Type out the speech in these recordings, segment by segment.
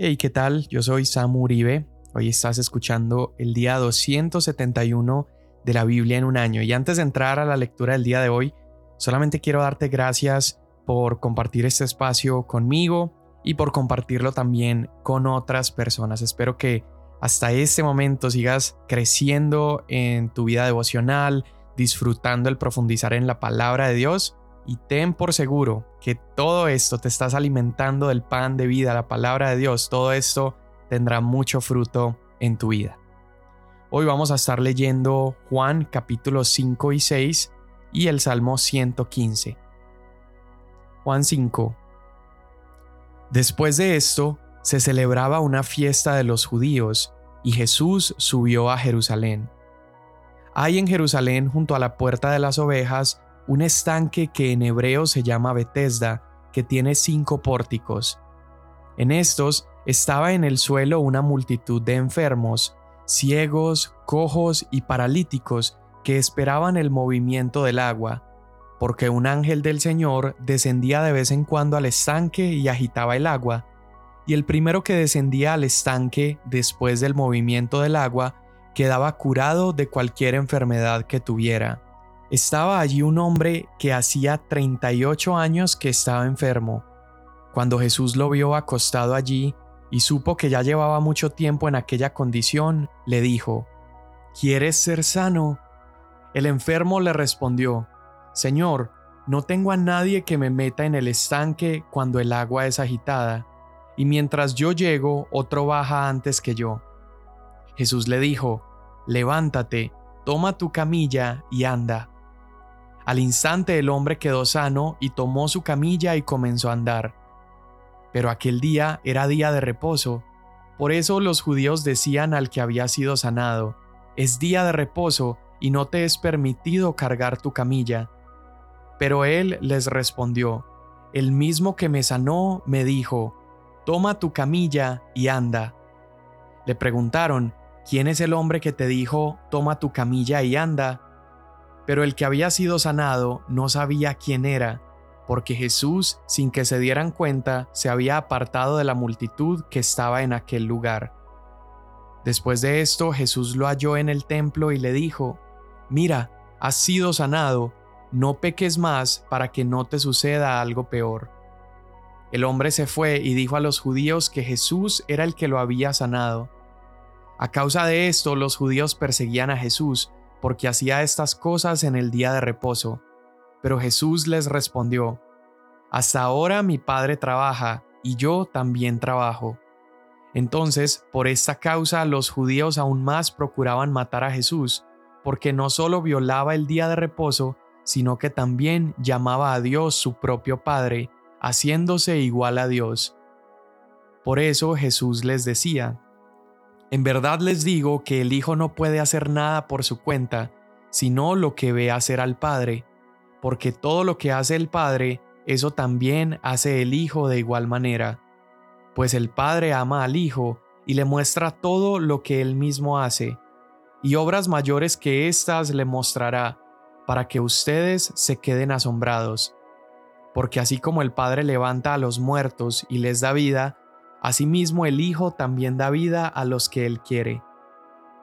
Hey, ¿qué tal? Yo soy Samu Uribe. Hoy estás escuchando el día 271 de la Biblia en un año. Y antes de entrar a la lectura del día de hoy, solamente quiero darte gracias por compartir este espacio conmigo y por compartirlo también con otras personas. Espero que hasta este momento sigas creciendo en tu vida devocional, disfrutando el profundizar en la palabra de Dios y ten por seguro que todo esto te estás alimentando del pan de vida, la palabra de Dios, todo esto tendrá mucho fruto en tu vida. Hoy vamos a estar leyendo Juan capítulos 5 y 6 y el Salmo 115. Juan 5. Después de esto, se celebraba una fiesta de los judíos y Jesús subió a Jerusalén. Hay en Jerusalén junto a la puerta de las ovejas un estanque que en hebreo se llama Betesda, que tiene cinco pórticos. En estos estaba en el suelo una multitud de enfermos, ciegos, cojos y paralíticos que esperaban el movimiento del agua, porque un ángel del Señor descendía de vez en cuando al estanque y agitaba el agua, y el primero que descendía al estanque después del movimiento del agua quedaba curado de cualquier enfermedad que tuviera. Estaba allí un hombre que hacía 38 años que estaba enfermo. Cuando Jesús lo vio acostado allí y supo que ya llevaba mucho tiempo en aquella condición, le dijo, ¿Quieres ser sano? El enfermo le respondió, Señor, no tengo a nadie que me meta en el estanque cuando el agua es agitada, y mientras yo llego, otro baja antes que yo. Jesús le dijo, Levántate, toma tu camilla y anda. Al instante el hombre quedó sano y tomó su camilla y comenzó a andar. Pero aquel día era día de reposo, por eso los judíos decían al que había sido sanado, es día de reposo y no te es permitido cargar tu camilla. Pero él les respondió, el mismo que me sanó me dijo, toma tu camilla y anda. Le preguntaron, ¿quién es el hombre que te dijo, toma tu camilla y anda? Pero el que había sido sanado no sabía quién era, porque Jesús, sin que se dieran cuenta, se había apartado de la multitud que estaba en aquel lugar. Después de esto, Jesús lo halló en el templo y le dijo, Mira, has sido sanado, no peques más para que no te suceda algo peor. El hombre se fue y dijo a los judíos que Jesús era el que lo había sanado. A causa de esto, los judíos perseguían a Jesús, porque hacía estas cosas en el día de reposo. Pero Jesús les respondió, Hasta ahora mi Padre trabaja, y yo también trabajo. Entonces, por esta causa, los judíos aún más procuraban matar a Jesús, porque no solo violaba el día de reposo, sino que también llamaba a Dios su propio Padre, haciéndose igual a Dios. Por eso Jesús les decía, en verdad les digo que el Hijo no puede hacer nada por su cuenta, sino lo que ve hacer al Padre, porque todo lo que hace el Padre, eso también hace el Hijo de igual manera. Pues el Padre ama al Hijo y le muestra todo lo que él mismo hace, y obras mayores que éstas le mostrará, para que ustedes se queden asombrados. Porque así como el Padre levanta a los muertos y les da vida, Asimismo el Hijo también da vida a los que Él quiere,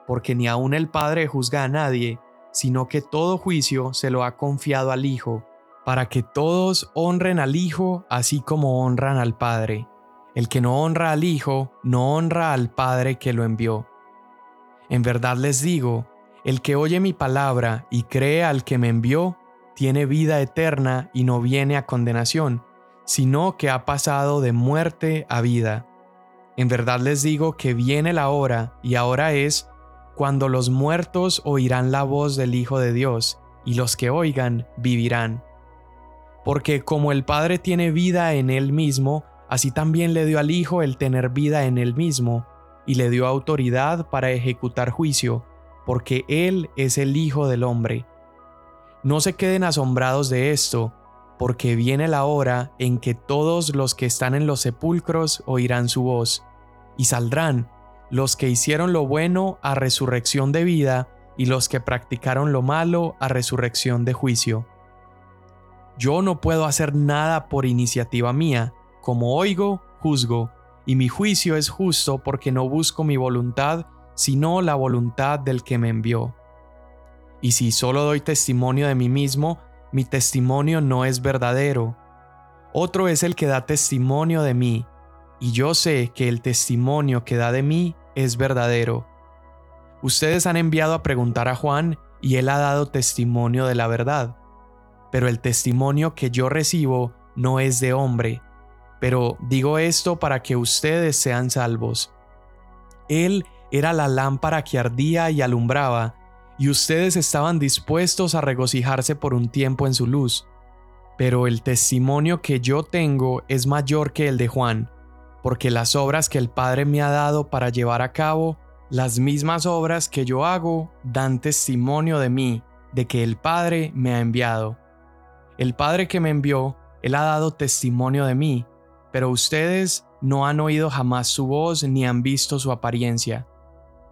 porque ni aun el Padre juzga a nadie, sino que todo juicio se lo ha confiado al Hijo, para que todos honren al Hijo así como honran al Padre. El que no honra al Hijo, no honra al Padre que lo envió. En verdad les digo, el que oye mi palabra y cree al que me envió, tiene vida eterna y no viene a condenación, sino que ha pasado de muerte a vida. En verdad les digo que viene la hora, y ahora es, cuando los muertos oirán la voz del Hijo de Dios, y los que oigan vivirán. Porque como el Padre tiene vida en él mismo, así también le dio al Hijo el tener vida en él mismo, y le dio autoridad para ejecutar juicio, porque Él es el Hijo del hombre. No se queden asombrados de esto, porque viene la hora en que todos los que están en los sepulcros oirán su voz, y saldrán los que hicieron lo bueno a resurrección de vida, y los que practicaron lo malo a resurrección de juicio. Yo no puedo hacer nada por iniciativa mía, como oigo, juzgo, y mi juicio es justo porque no busco mi voluntad, sino la voluntad del que me envió. Y si solo doy testimonio de mí mismo, mi testimonio no es verdadero. Otro es el que da testimonio de mí, y yo sé que el testimonio que da de mí es verdadero. Ustedes han enviado a preguntar a Juan, y él ha dado testimonio de la verdad. Pero el testimonio que yo recibo no es de hombre, pero digo esto para que ustedes sean salvos. Él era la lámpara que ardía y alumbraba, y ustedes estaban dispuestos a regocijarse por un tiempo en su luz. Pero el testimonio que yo tengo es mayor que el de Juan, porque las obras que el Padre me ha dado para llevar a cabo, las mismas obras que yo hago, dan testimonio de mí, de que el Padre me ha enviado. El Padre que me envió, Él ha dado testimonio de mí, pero ustedes no han oído jamás su voz ni han visto su apariencia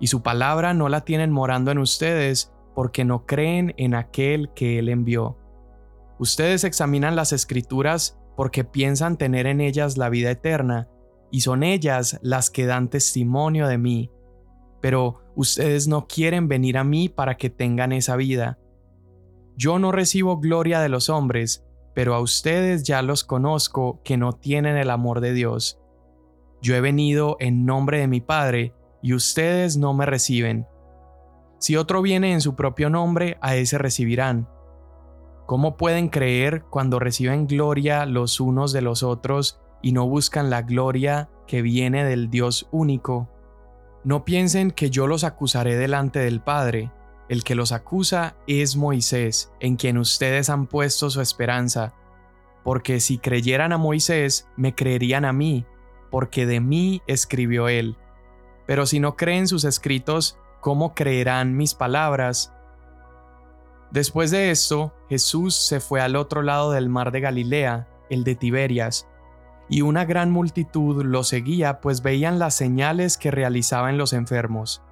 y su palabra no la tienen morando en ustedes porque no creen en aquel que Él envió. Ustedes examinan las escrituras porque piensan tener en ellas la vida eterna, y son ellas las que dan testimonio de mí. Pero ustedes no quieren venir a mí para que tengan esa vida. Yo no recibo gloria de los hombres, pero a ustedes ya los conozco que no tienen el amor de Dios. Yo he venido en nombre de mi Padre, y ustedes no me reciben. Si otro viene en su propio nombre, a ese recibirán. ¿Cómo pueden creer cuando reciben gloria los unos de los otros y no buscan la gloria que viene del Dios único? No piensen que yo los acusaré delante del Padre. El que los acusa es Moisés, en quien ustedes han puesto su esperanza. Porque si creyeran a Moisés, me creerían a mí, porque de mí escribió él. Pero si no creen sus escritos, ¿cómo creerán mis palabras? Después de esto, Jesús se fue al otro lado del mar de Galilea, el de Tiberias, y una gran multitud lo seguía pues veían las señales que realizaban los enfermos.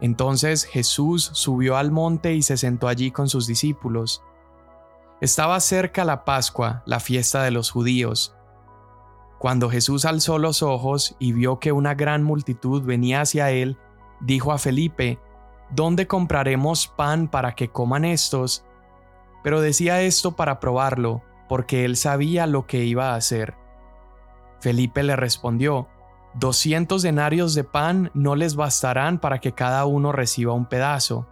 Entonces Jesús subió al monte y se sentó allí con sus discípulos. Estaba cerca la Pascua, la fiesta de los judíos, cuando Jesús alzó los ojos y vio que una gran multitud venía hacia él, dijo a Felipe, ¿Dónde compraremos pan para que coman estos? Pero decía esto para probarlo, porque él sabía lo que iba a hacer. Felipe le respondió, Doscientos denarios de pan no les bastarán para que cada uno reciba un pedazo.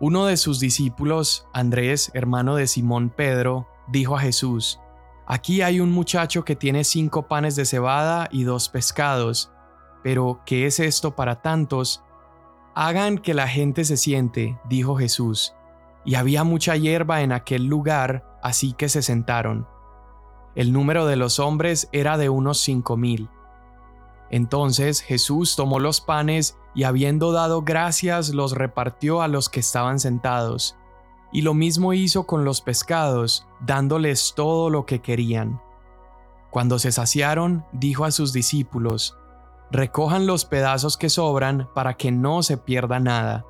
Uno de sus discípulos, Andrés, hermano de Simón Pedro, dijo a Jesús, Aquí hay un muchacho que tiene cinco panes de cebada y dos pescados, pero ¿qué es esto para tantos? Hagan que la gente se siente, dijo Jesús. Y había mucha hierba en aquel lugar, así que se sentaron. El número de los hombres era de unos cinco mil. Entonces Jesús tomó los panes y habiendo dado gracias los repartió a los que estaban sentados y lo mismo hizo con los pescados, dándoles todo lo que querían. Cuando se saciaron, dijo a sus discípulos, Recojan los pedazos que sobran para que no se pierda nada.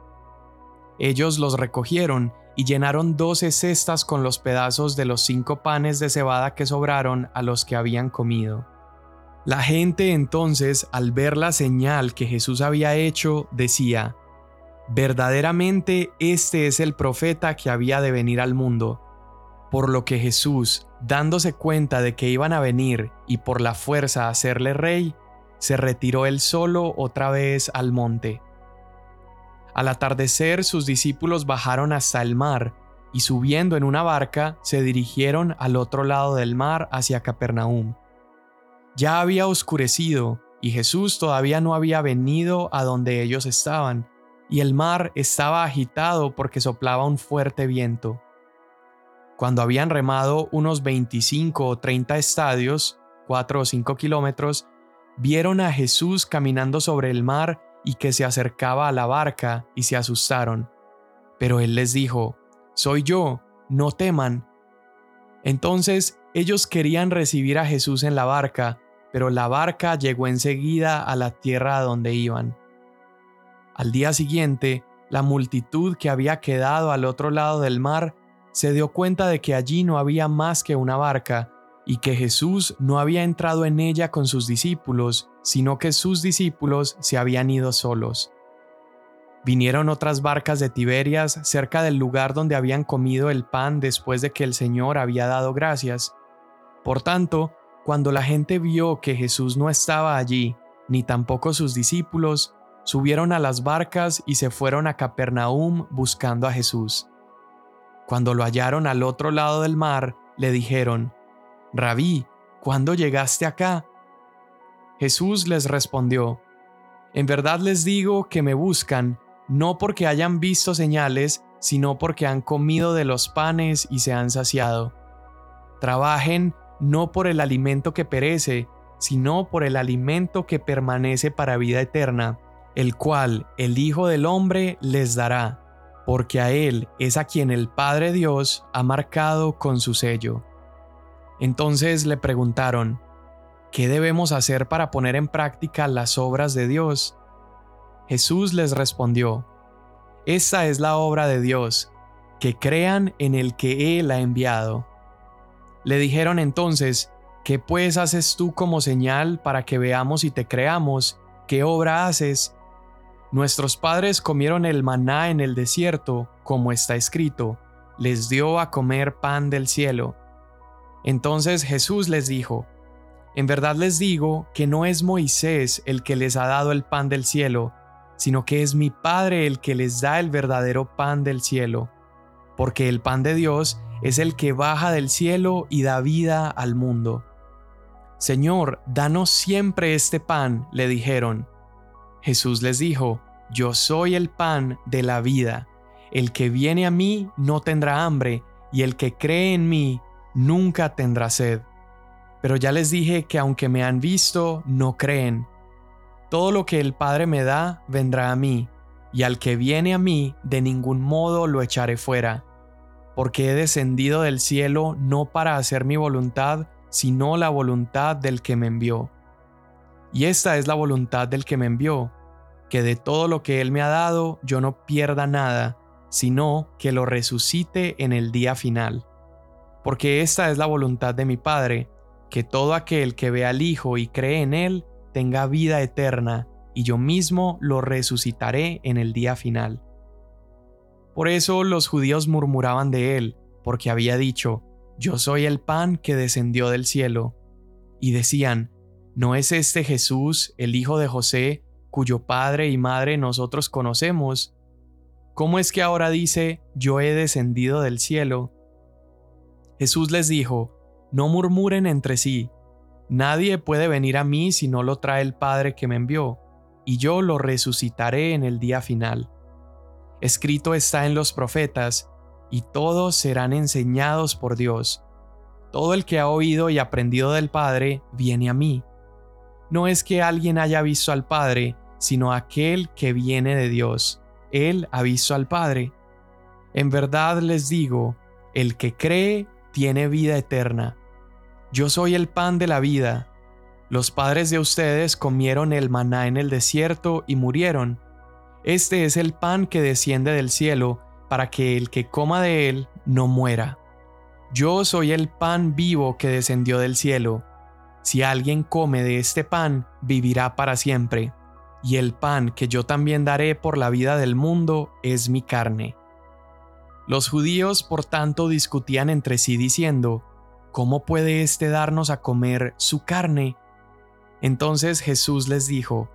Ellos los recogieron y llenaron doce cestas con los pedazos de los cinco panes de cebada que sobraron a los que habían comido. La gente entonces, al ver la señal que Jesús había hecho, decía, Verdaderamente este es el profeta que había de venir al mundo. Por lo que Jesús, dándose cuenta de que iban a venir y por la fuerza hacerle rey, se retiró él solo otra vez al monte. Al atardecer sus discípulos bajaron hasta el mar y subiendo en una barca se dirigieron al otro lado del mar hacia Capernaum. Ya había oscurecido y Jesús todavía no había venido a donde ellos estaban y el mar estaba agitado porque soplaba un fuerte viento. Cuando habían remado unos 25 o 30 estadios, 4 o 5 kilómetros, vieron a Jesús caminando sobre el mar y que se acercaba a la barca y se asustaron. Pero él les dijo, Soy yo, no teman. Entonces ellos querían recibir a Jesús en la barca, pero la barca llegó enseguida a la tierra a donde iban. Al día siguiente, la multitud que había quedado al otro lado del mar se dio cuenta de que allí no había más que una barca, y que Jesús no había entrado en ella con sus discípulos, sino que sus discípulos se habían ido solos. Vinieron otras barcas de Tiberias cerca del lugar donde habían comido el pan después de que el Señor había dado gracias. Por tanto, cuando la gente vio que Jesús no estaba allí, ni tampoco sus discípulos, subieron a las barcas y se fueron a Capernaum buscando a Jesús. Cuando lo hallaron al otro lado del mar, le dijeron, Rabí, ¿cuándo llegaste acá? Jesús les respondió, En verdad les digo que me buscan, no porque hayan visto señales, sino porque han comido de los panes y se han saciado. Trabajen no por el alimento que perece, sino por el alimento que permanece para vida eterna, el cual el Hijo del Hombre les dará, porque a Él es a quien el Padre Dios ha marcado con su sello. Entonces le preguntaron, ¿qué debemos hacer para poner en práctica las obras de Dios? Jesús les respondió, Esta es la obra de Dios, que crean en el que Él ha enviado. Le dijeron entonces, ¿qué pues haces tú como señal para que veamos y te creamos? ¿Qué obra haces? Nuestros padres comieron el maná en el desierto, como está escrito, les dio a comer pan del cielo. Entonces Jesús les dijo, En verdad les digo que no es Moisés el que les ha dado el pan del cielo, sino que es mi Padre el que les da el verdadero pan del cielo, porque el pan de Dios es el que baja del cielo y da vida al mundo. Señor, danos siempre este pan, le dijeron. Jesús les dijo, Yo soy el pan de la vida. El que viene a mí no tendrá hambre, y el que cree en mí nunca tendrá sed. Pero ya les dije que aunque me han visto, no creen. Todo lo que el Padre me da vendrá a mí, y al que viene a mí de ningún modo lo echaré fuera, porque he descendido del cielo no para hacer mi voluntad, sino la voluntad del que me envió. Y esta es la voluntad del que me envió, que de todo lo que Él me ha dado yo no pierda nada, sino que lo resucite en el día final. Porque esta es la voluntad de mi Padre, que todo aquel que ve al Hijo y cree en Él tenga vida eterna, y yo mismo lo resucitaré en el día final. Por eso los judíos murmuraban de él, porque había dicho, Yo soy el pan que descendió del cielo. Y decían, ¿no es este Jesús, el hijo de José, cuyo padre y madre nosotros conocemos? ¿Cómo es que ahora dice, Yo he descendido del cielo? Jesús les dijo, No murmuren entre sí, Nadie puede venir a mí si no lo trae el Padre que me envió, y yo lo resucitaré en el día final. Escrito está en los profetas, y todos serán enseñados por Dios. Todo el que ha oído y aprendido del Padre viene a mí. No es que alguien haya visto al Padre, sino aquel que viene de Dios. Él ha visto al Padre. En verdad les digo, el que cree tiene vida eterna yo soy el pan de la vida. Los padres de ustedes comieron el maná en el desierto y murieron. Este es el pan que desciende del cielo, para que el que coma de él no muera. Yo soy el pan vivo que descendió del cielo. Si alguien come de este pan, vivirá para siempre. Y el pan que yo también daré por la vida del mundo es mi carne. Los judíos por tanto discutían entre sí diciendo, ¿cómo puede éste darnos a comer su carne? Entonces Jesús les dijo,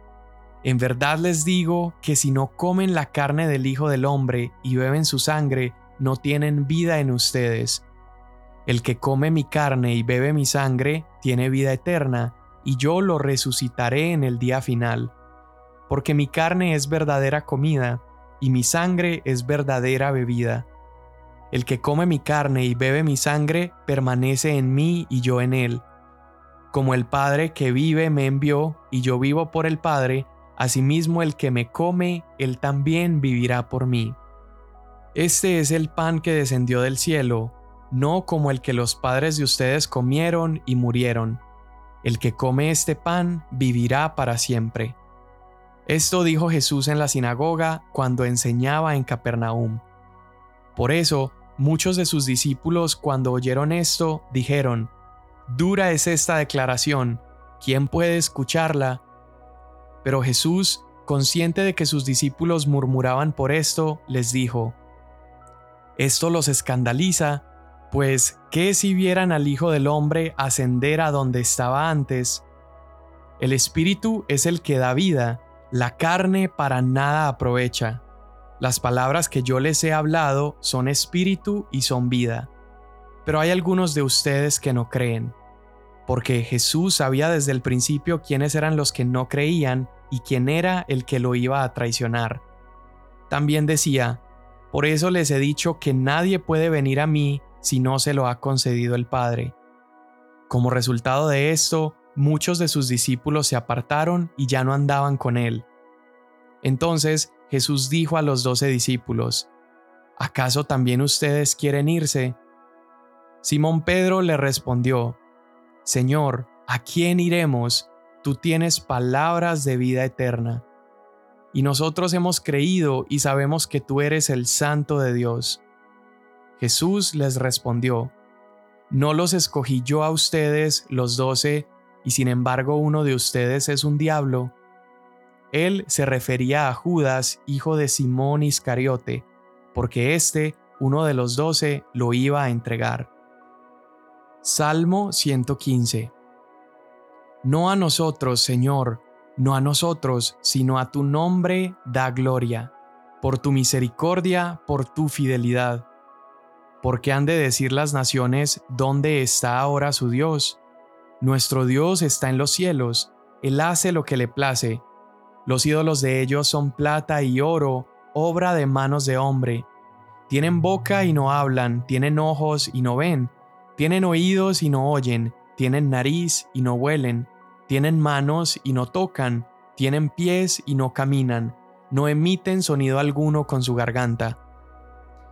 En verdad les digo que si no comen la carne del Hijo del Hombre y beben su sangre, no tienen vida en ustedes. El que come mi carne y bebe mi sangre tiene vida eterna, y yo lo resucitaré en el día final. Porque mi carne es verdadera comida, y mi sangre es verdadera bebida. El que come mi carne y bebe mi sangre permanece en mí y yo en él. Como el Padre que vive me envió y yo vivo por el Padre, asimismo el que me come, él también vivirá por mí. Este es el pan que descendió del cielo, no como el que los padres de ustedes comieron y murieron. El que come este pan vivirá para siempre. Esto dijo Jesús en la sinagoga cuando enseñaba en Capernaum. Por eso, Muchos de sus discípulos cuando oyeron esto dijeron, Dura es esta declaración, ¿quién puede escucharla? Pero Jesús, consciente de que sus discípulos murmuraban por esto, les dijo, Esto los escandaliza, pues ¿qué si vieran al Hijo del Hombre ascender a donde estaba antes? El Espíritu es el que da vida, la carne para nada aprovecha. Las palabras que yo les he hablado son espíritu y son vida. Pero hay algunos de ustedes que no creen, porque Jesús sabía desde el principio quiénes eran los que no creían y quién era el que lo iba a traicionar. También decía, por eso les he dicho que nadie puede venir a mí si no se lo ha concedido el Padre. Como resultado de esto, muchos de sus discípulos se apartaron y ya no andaban con él. Entonces Jesús dijo a los doce discípulos, ¿acaso también ustedes quieren irse? Simón Pedro le respondió, Señor, ¿a quién iremos? Tú tienes palabras de vida eterna. Y nosotros hemos creído y sabemos que tú eres el Santo de Dios. Jesús les respondió, No los escogí yo a ustedes, los doce, y sin embargo uno de ustedes es un diablo. Él se refería a Judas, hijo de Simón Iscariote, porque éste, uno de los doce, lo iba a entregar. Salmo 115 No a nosotros, Señor, no a nosotros, sino a tu nombre da gloria, por tu misericordia, por tu fidelidad. Porque han de decir las naciones, ¿dónde está ahora su Dios? Nuestro Dios está en los cielos, Él hace lo que le place. Los ídolos de ellos son plata y oro, obra de manos de hombre. Tienen boca y no hablan, tienen ojos y no ven, tienen oídos y no oyen, tienen nariz y no huelen, tienen manos y no tocan, tienen pies y no caminan, no emiten sonido alguno con su garganta.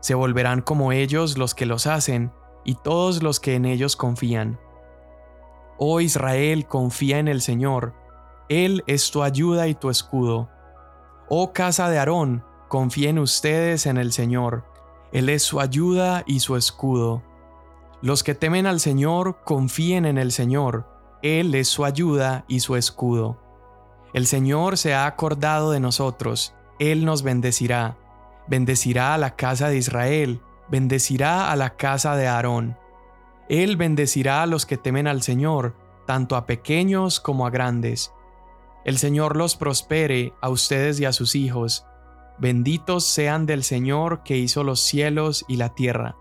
Se volverán como ellos los que los hacen, y todos los que en ellos confían. Oh Israel, confía en el Señor, Él es tu ayuda y tu escudo. Oh casa de Aarón, confíen ustedes en el Señor, Él es su ayuda y su escudo. Los que temen al Señor, confíen en el Señor, Él es su ayuda y su escudo. El Señor se ha acordado de nosotros, Él nos bendecirá, bendecirá a la casa de Israel, bendecirá a la casa de Aarón. Él bendecirá a los que temen al Señor, tanto a pequeños como a grandes. El Señor los prospere a ustedes y a sus hijos. Benditos sean del Señor que hizo los cielos y la tierra.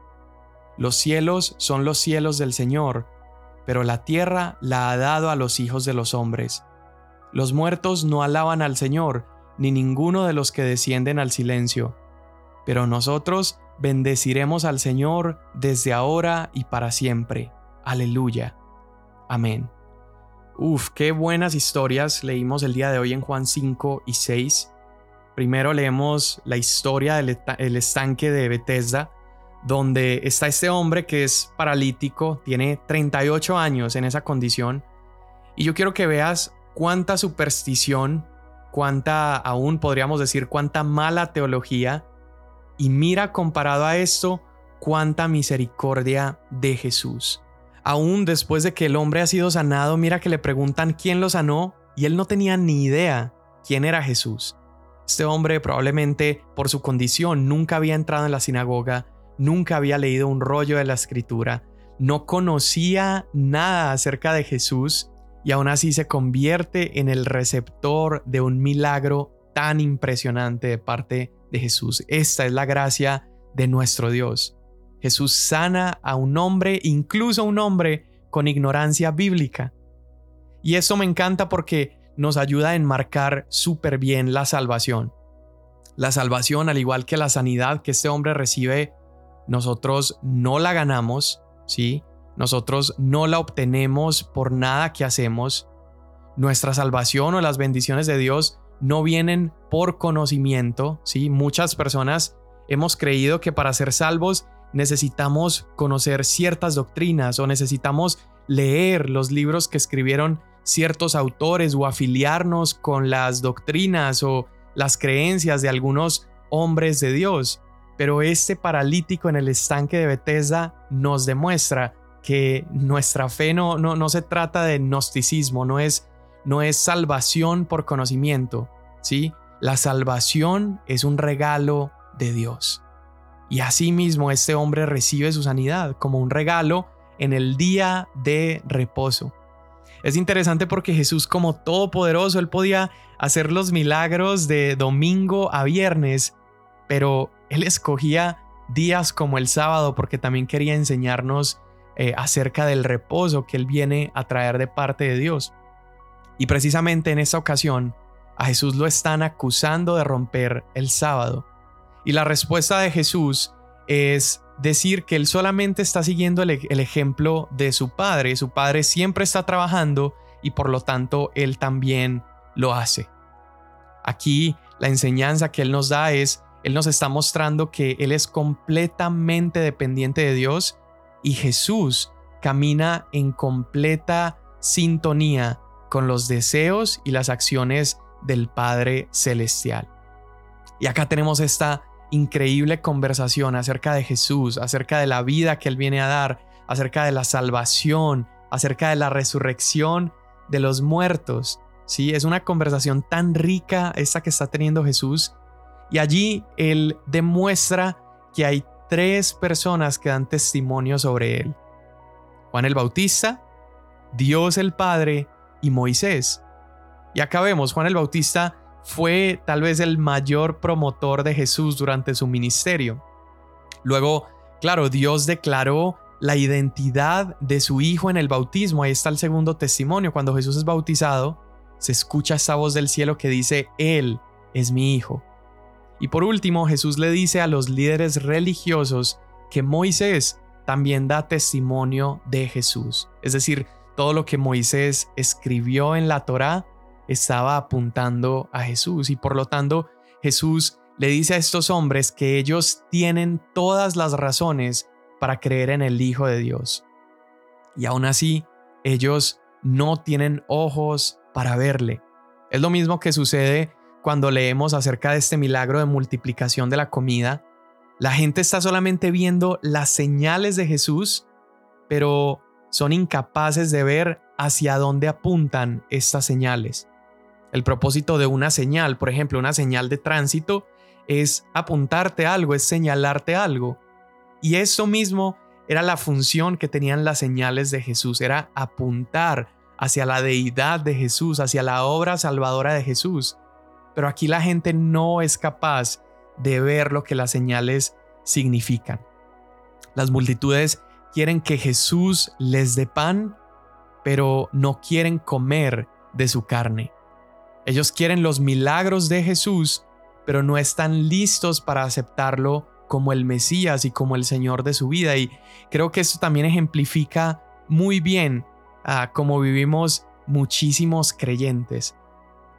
Los cielos son los cielos del Señor, pero la tierra la ha dado a los hijos de los hombres. Los muertos no alaban al Señor, ni ninguno de los que descienden al silencio. Pero nosotros Bendeciremos al Señor desde ahora y para siempre. Aleluya. Amén. Uf, qué buenas historias leímos el día de hoy en Juan 5 y 6. Primero leemos la historia del estanque de Bethesda, donde está este hombre que es paralítico, tiene 38 años en esa condición. Y yo quiero que veas cuánta superstición, cuánta, aún podríamos decir, cuánta mala teología y mira comparado a esto, cuánta misericordia de Jesús. Aún después de que el hombre ha sido sanado, mira que le preguntan quién lo sanó y él no tenía ni idea quién era Jesús. Este hombre probablemente por su condición nunca había entrado en la sinagoga, nunca había leído un rollo de la escritura, no conocía nada acerca de Jesús y aún así se convierte en el receptor de un milagro tan impresionante de parte Jesús. Esta es la gracia de nuestro Dios. Jesús sana a un hombre, incluso a un hombre con ignorancia bíblica. Y esto me encanta porque nos ayuda a enmarcar súper bien la salvación. La salvación, al igual que la sanidad que este hombre recibe, nosotros no la ganamos, ¿sí? Nosotros no la obtenemos por nada que hacemos. Nuestra salvación o las bendiciones de Dios no vienen por conocimiento, ¿sí? Muchas personas hemos creído que para ser salvos necesitamos conocer ciertas doctrinas o necesitamos leer los libros que escribieron ciertos autores o afiliarnos con las doctrinas o las creencias de algunos hombres de Dios. Pero este paralítico en el estanque de Bethesda nos demuestra que nuestra fe no, no, no se trata de gnosticismo, no es, no es salvación por conocimiento, ¿sí? La salvación es un regalo de Dios. Y asimismo este hombre recibe su sanidad como un regalo en el día de reposo. Es interesante porque Jesús como todopoderoso, él podía hacer los milagros de domingo a viernes, pero él escogía días como el sábado porque también quería enseñarnos eh, acerca del reposo que él viene a traer de parte de Dios. Y precisamente en esta ocasión, a Jesús lo están acusando de romper el sábado. Y la respuesta de Jesús es decir que él solamente está siguiendo el, el, ejemplo de su padre. Su padre siempre está trabajando y por lo tanto él también lo hace. Aquí la enseñanza que él nos da es, él nos está mostrando que él es completamente dependiente de Dios y Jesús camina en completa sintonía con los deseos y las acciones del Padre Celestial. Y acá tenemos esta increíble conversación acerca de Jesús, acerca de la vida que Él viene a dar, acerca de la salvación, acerca de la resurrección de los muertos. Sí, es una conversación tan rica esta que está teniendo Jesús. Y allí Él demuestra que hay tres personas que dan testimonio sobre Él. Juan el Bautista, Dios el Padre y Moisés. Y acá vemos, Juan el Bautista fue tal vez el mayor promotor de Jesús durante su ministerio. Luego, claro, Dios declaró la identidad de su hijo en el bautismo. Ahí está el segundo testimonio. Cuando Jesús es bautizado, se escucha esa voz del cielo que dice, Él es mi hijo. Y por último, Jesús le dice a los líderes religiosos que Moisés también da testimonio de Jesús. Es decir, todo lo que Moisés escribió en la Torá estaba apuntando a Jesús y por lo tanto Jesús le dice a estos hombres que ellos tienen todas las razones para creer en el Hijo de Dios. Y aún así, ellos no tienen ojos para verle. Es lo mismo que sucede cuando leemos acerca de este milagro de multiplicación de la comida. La gente está solamente viendo las señales de Jesús, pero son incapaces de ver hacia dónde apuntan estas señales. El propósito de una señal, por ejemplo, una señal de tránsito, es apuntarte algo, es señalarte algo. Y eso mismo era la función que tenían las señales de Jesús, era apuntar hacia la deidad de Jesús, hacia la obra salvadora de Jesús. Pero aquí la gente no es capaz de ver lo que las señales significan. Las multitudes quieren que Jesús les dé pan, pero no quieren comer de su carne. Ellos quieren los milagros de Jesús, pero no están listos para aceptarlo como el Mesías y como el Señor de su vida. Y creo que esto también ejemplifica muy bien a cómo vivimos muchísimos creyentes.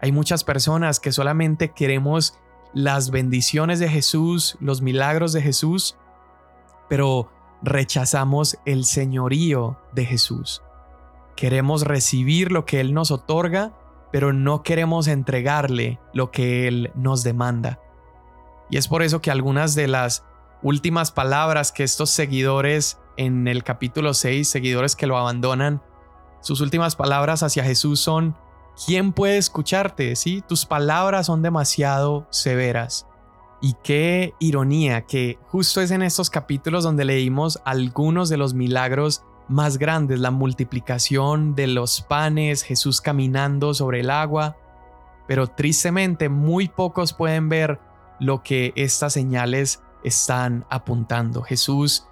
Hay muchas personas que solamente queremos las bendiciones de Jesús, los milagros de Jesús, pero rechazamos el señorío de Jesús. Queremos recibir lo que Él nos otorga, pero no queremos entregarle lo que Él nos demanda. Y es por eso que algunas de las últimas palabras que estos seguidores en el capítulo 6, seguidores que lo abandonan, sus últimas palabras hacia Jesús son, ¿quién puede escucharte? ¿Sí? Tus palabras son demasiado severas. Y qué ironía que justo es en estos capítulos donde leímos algunos de los milagros más grandes, la multiplicación de los panes, Jesús caminando sobre el agua, pero tristemente muy pocos pueden ver lo que estas señales están apuntando. Jesús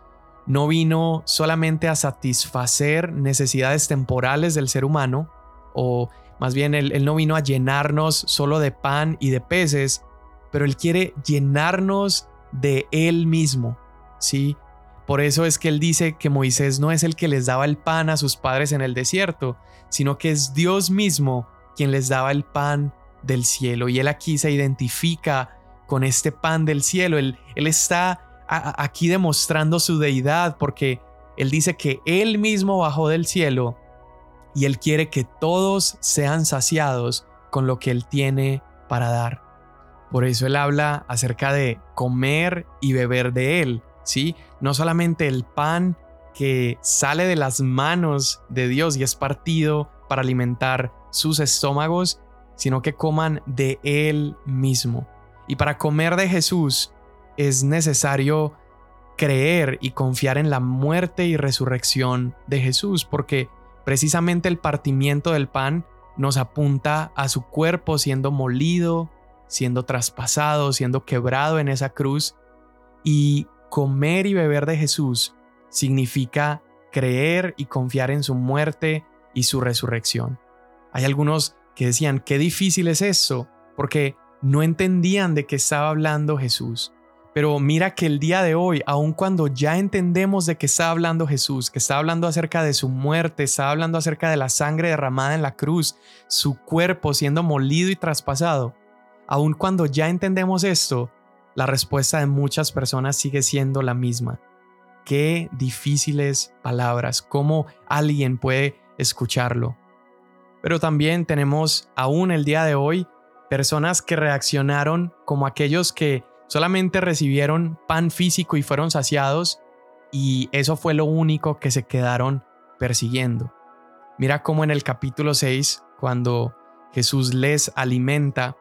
no vino solamente a satisfacer necesidades temporales del ser humano, o más bien él, no vino a llenarnos solo de pan y de peces, pero Él quiere llenarnos de Él mismo, ¿sí? Por eso es que Él dice que Moisés no es el que les daba el pan a sus padres en el desierto, sino que es Dios mismo quien les daba el pan del cielo. Y Él aquí se identifica con este pan del cielo. Él, él está aquí demostrando su deidad porque Él dice que Él mismo bajó del cielo y Él quiere que todos sean saciados con lo que Él tiene para dar. Por eso Él habla acerca de comer y beber de Él, ¿sí? No solamente el pan que sale de las manos de Dios y es partido para alimentar sus estómagos, sino que coman de Él mismo. Y para comer de Jesús es necesario creer y confiar en la muerte y resurrección de Jesús, porque precisamente el partimiento del pan nos apunta a su cuerpo siendo molido, siendo traspasado, siendo quebrado en esa cruz, y comer y beber de Jesús significa creer y confiar en su muerte y su resurrección. Hay algunos que decían, qué difícil es eso, porque no entendían de qué estaba hablando Jesús. Pero mira que el día de hoy, aun cuando ya entendemos de qué está hablando Jesús, que está hablando acerca de su muerte, está hablando acerca de la sangre derramada en la cruz, su cuerpo siendo molido y traspasado, aun cuando ya entendemos esto, la respuesta de muchas personas sigue siendo la misma. Qué difíciles palabras, cómo alguien puede escucharlo. Pero también tenemos aún el día de hoy personas que reaccionaron como aquellos que solamente recibieron pan físico y fueron saciados y eso fue lo único que se quedaron persiguiendo. Mira cómo en el capítulo 6, cuando Jesús les alimenta,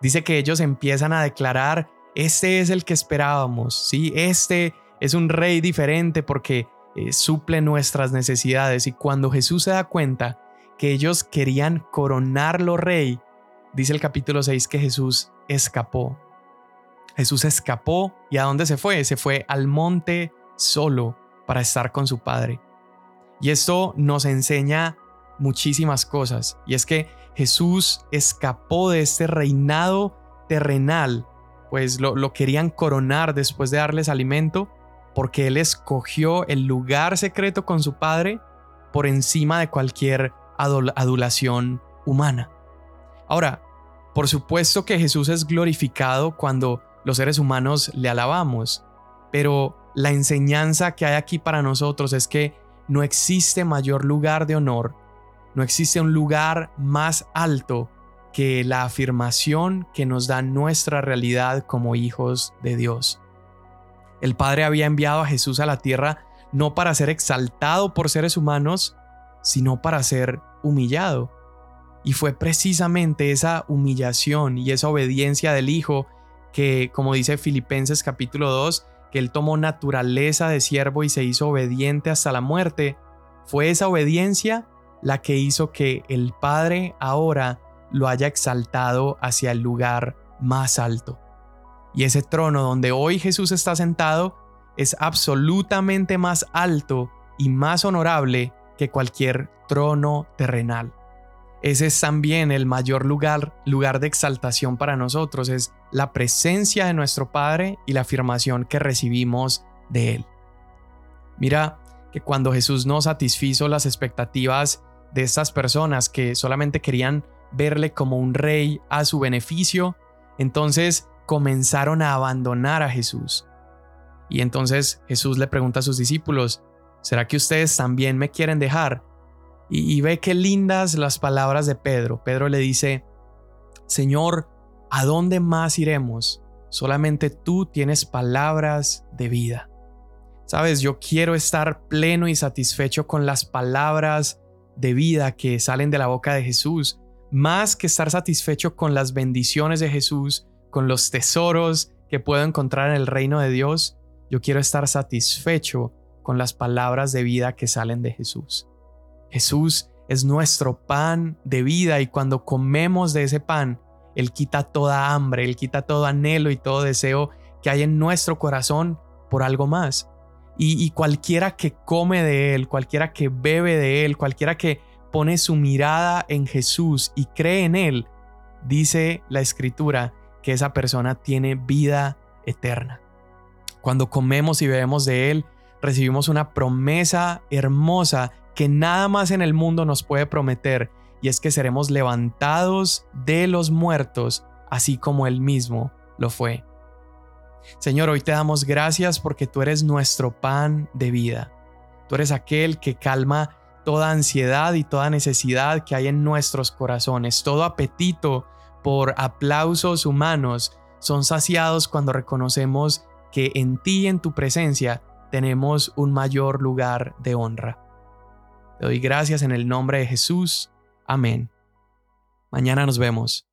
dice que ellos empiezan a declarar, este es el que esperábamos, ¿sí? Este es un rey diferente porque eh, suple nuestras necesidades y cuando Jesús se da cuenta que ellos querían coronarlo rey, dice el capítulo 6 que Jesús escapó Jesús escapó y ¿a dónde se fue? Se fue al monte solo para estar con su Padre. Y esto nos enseña muchísimas cosas. Y es que Jesús escapó de este reinado terrenal, pues lo, lo querían coronar después de darles alimento, porque Él escogió el lugar secreto con su Padre por encima de cualquier adulación humana. Ahora, por supuesto que Jesús es glorificado cuando los seres humanos le alabamos, pero la enseñanza que hay aquí para nosotros es que no existe mayor lugar de honor, no existe un lugar más alto que la afirmación que nos da nuestra realidad como hijos de Dios. El Padre había enviado a Jesús a la tierra no para ser exaltado por seres humanos, sino para ser humillado. Y fue precisamente esa humillación y esa obediencia del Hijo que, como dice Filipenses capítulo 2, que él tomó naturaleza de siervo y se hizo obediente hasta la muerte, fue esa obediencia la que hizo que el Padre ahora lo haya exaltado hacia el lugar más alto. Y ese trono donde hoy Jesús está sentado es absolutamente más alto y más honorable que cualquier trono terrenal. Ese es también el mayor lugar, lugar de exaltación para nosotros, es la presencia de nuestro Padre y la afirmación que recibimos de Él. Mira que cuando Jesús no satisfizo las expectativas de estas personas que solamente querían verle como un rey a su beneficio, entonces comenzaron a abandonar a Jesús. Y entonces Jesús le pregunta a sus discípulos, ¿será que ustedes también me quieren dejar? Y, ve qué lindas las palabras de Pedro. Pedro le dice, Señor, ¿a dónde más iremos? Solamente tú tienes palabras de vida. Sabes, yo quiero estar pleno y satisfecho con las palabras de vida que salen de la boca de Jesús, más que estar satisfecho con las bendiciones de Jesús, con los tesoros que puedo encontrar en el reino de Dios. Yo quiero estar satisfecho con las palabras de vida que salen de Jesús. Jesús es nuestro pan de vida y cuando comemos de ese pan, Él quita toda hambre, Él quita todo anhelo y todo deseo que hay en nuestro corazón por algo más. Y, cualquiera que come de Él, cualquiera que bebe de Él, cualquiera que pone su mirada en Jesús y cree en Él, dice la escritura que esa persona tiene vida eterna. Cuando comemos y bebemos de Él, recibimos una promesa hermosa que nada más en el mundo nos puede prometer, y es que seremos levantados de los muertos, así como Él mismo lo fue. Señor, hoy te damos gracias porque tú eres nuestro pan de vida. Tú eres aquel que calma toda ansiedad y toda necesidad que hay en nuestros corazones. Todo apetito por aplausos humanos son saciados cuando reconocemos que en ti y en tu presencia tenemos un mayor lugar de honra. Te doy gracias en el nombre de Jesús. Amén. Mañana nos vemos.